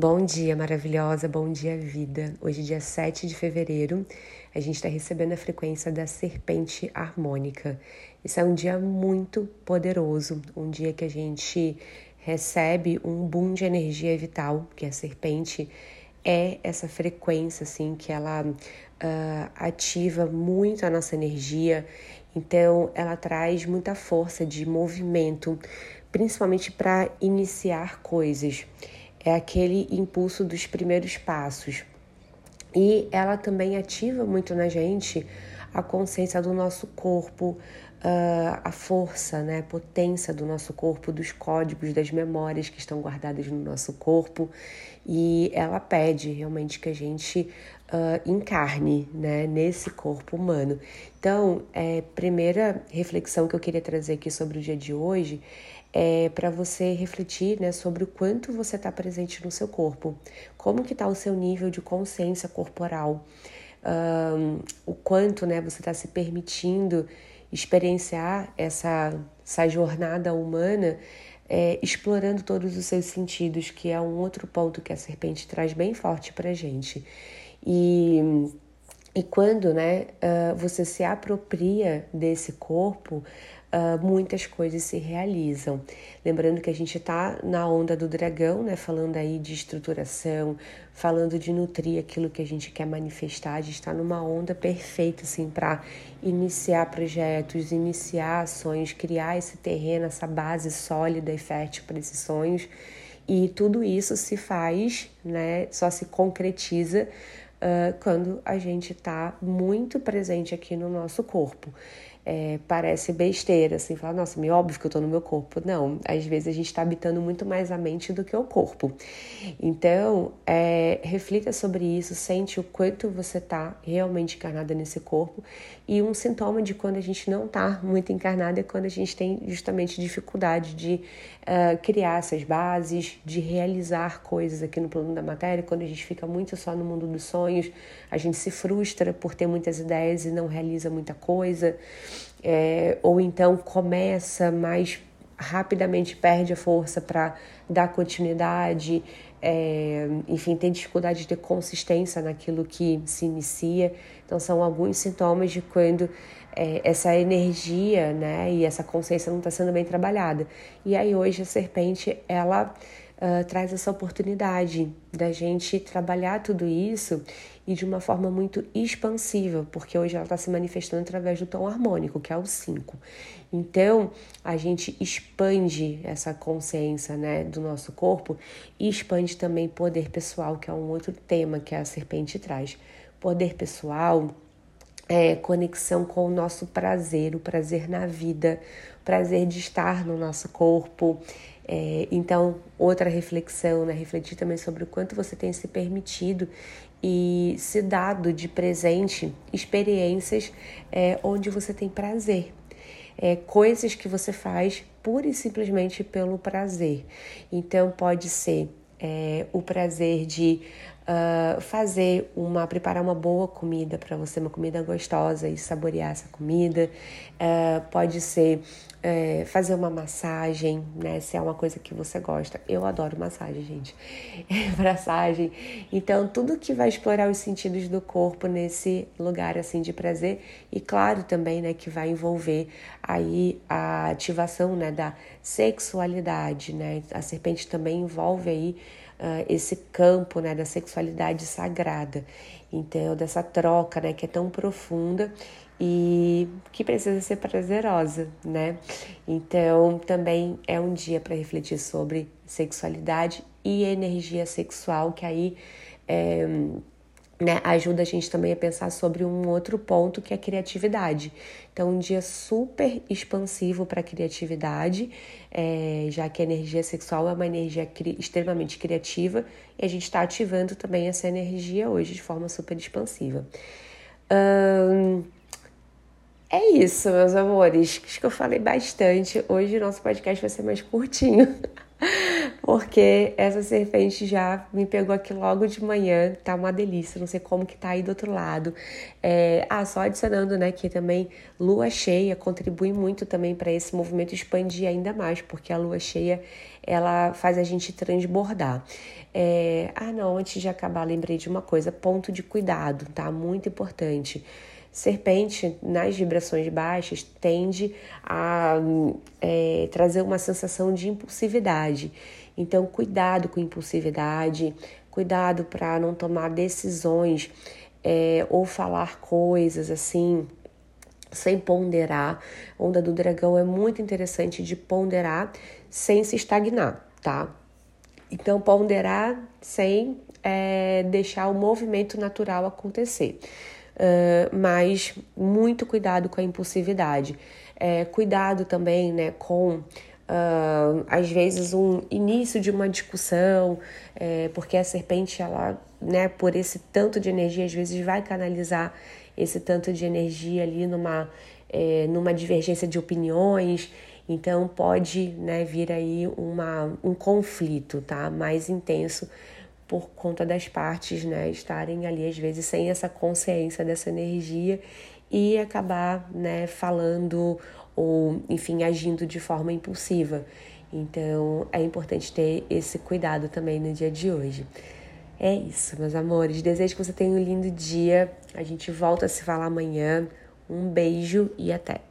Bom dia, maravilhosa, bom dia, vida. Hoje, dia 7 de fevereiro, a gente está recebendo a frequência da serpente harmônica. Isso é um dia muito poderoso, um dia que a gente recebe um boom de energia vital, que a serpente é essa frequência, assim, que ela uh, ativa muito a nossa energia. Então, ela traz muita força de movimento, principalmente para iniciar coisas é aquele impulso dos primeiros passos. E ela também ativa muito na gente a consciência do nosso corpo, uh, a força, né, a potência do nosso corpo, dos códigos, das memórias que estão guardadas no nosso corpo. E ela pede realmente que a gente uh, encarne né, nesse corpo humano. Então, é, primeira reflexão que eu queria trazer aqui sobre o dia de hoje é para você refletir né, sobre o quanto você está presente no seu corpo, como que está o seu nível de consciência corporal, um, o quanto né, você está se permitindo experienciar essa, essa jornada humana, é, explorando todos os seus sentidos, que é um outro ponto que a serpente traz bem forte para gente. E, e quando né, uh, você se apropria desse corpo, uh, muitas coisas se realizam. Lembrando que a gente está na onda do dragão, né? Falando aí de estruturação, falando de nutrir aquilo que a gente quer manifestar. A gente está numa onda perfeita, assim, para iniciar projetos, iniciar ações, criar esse terreno, essa base sólida e fértil para esses sonhos. E tudo isso se faz, né? Só se concretiza uh, quando a gente está muito presente aqui no nosso corpo é, parece besteira, assim, falar, nossa, me óbvio que eu tô no meu corpo. Não, às vezes a gente está habitando muito mais a mente do que o corpo. Então, é, reflita sobre isso, sente o quanto você tá realmente encarnada nesse corpo. E um sintoma de quando a gente não tá muito encarnada é quando a gente tem justamente dificuldade de uh, criar essas bases, de realizar coisas aqui no plano da matéria. Quando a gente fica muito só no mundo dos sonhos, a gente se frustra por ter muitas ideias e não realiza muita coisa é, ou então começa, mas rapidamente perde a força para dar continuidade, é, enfim, tem dificuldade de ter consistência naquilo que se inicia. Então, são alguns sintomas de quando é, essa energia né, e essa consciência não está sendo bem trabalhada. E aí, hoje, a serpente, ela uh, traz essa oportunidade da gente trabalhar tudo isso e de uma forma muito expansiva, porque hoje ela está se manifestando através do tom harmônico, que é o 5. Então, a gente expande essa consciência né, do nosso corpo e expande também poder pessoal, que é um outro tema que a serpente traz. Poder pessoal é conexão com o nosso prazer, o prazer na vida, prazer de estar no nosso corpo. É, então, outra reflexão, né? Refletir também sobre o quanto você tem se permitido e se dado de presente experiências é, onde você tem prazer. É, coisas que você faz pura e simplesmente pelo prazer. Então, pode ser é, o prazer de uh, fazer uma, preparar uma boa comida para você, uma comida gostosa e saborear essa comida. Uh, pode ser uh, fazer uma massagem, né? Se é uma coisa que você gosta. Eu adoro massagem, gente. massagem. Então, tudo que vai explorar os sentidos do corpo nesse lugar assim de prazer e claro também, né, que vai envolver aí a ativação, né, da sexualidade, né? A serpente também envolve aí uh, esse campo né, da sexualidade sagrada. Então, dessa troca né, que é tão profunda e que precisa ser prazerosa, né? Então, também é um dia para refletir sobre sexualidade e energia sexual, que aí é, né, ajuda a gente também a pensar sobre um outro ponto que é a criatividade. Então, um dia super expansivo para a criatividade, é, já que a energia sexual é uma energia cri extremamente criativa e a gente está ativando também essa energia hoje de forma super expansiva. É isso, meus amores. Acho que eu falei bastante. Hoje o nosso podcast vai ser mais curtinho. porque essa serpente já me pegou aqui logo de manhã, tá uma delícia, não sei como que tá aí do outro lado. É, ah, só adicionando, né, que também lua cheia contribui muito também para esse movimento expandir ainda mais, porque a lua cheia ela faz a gente transbordar. É, ah, não, antes de acabar, lembrei de uma coisa, ponto de cuidado, tá? Muito importante. Serpente, nas vibrações baixas, tende a é, trazer uma sensação de impulsividade. Então, cuidado com impulsividade, cuidado para não tomar decisões é, ou falar coisas assim sem ponderar. Onda do dragão é muito interessante de ponderar sem se estagnar, tá? Então, ponderar sem é, deixar o movimento natural acontecer. Mas muito cuidado com a impulsividade. É, cuidado também né, com, uh, às vezes, um início de uma discussão, é, porque a serpente, ela, né, por esse tanto de energia, às vezes vai canalizar esse tanto de energia ali numa, é, numa divergência de opiniões. Então pode né, vir aí uma, um conflito tá? mais intenso por conta das partes né, estarem ali, às vezes, sem essa consciência dessa energia e acabar né, falando ou, enfim, agindo de forma impulsiva. Então, é importante ter esse cuidado também no dia de hoje. É isso, meus amores. Desejo que você tenha um lindo dia. A gente volta a se falar amanhã. Um beijo e até!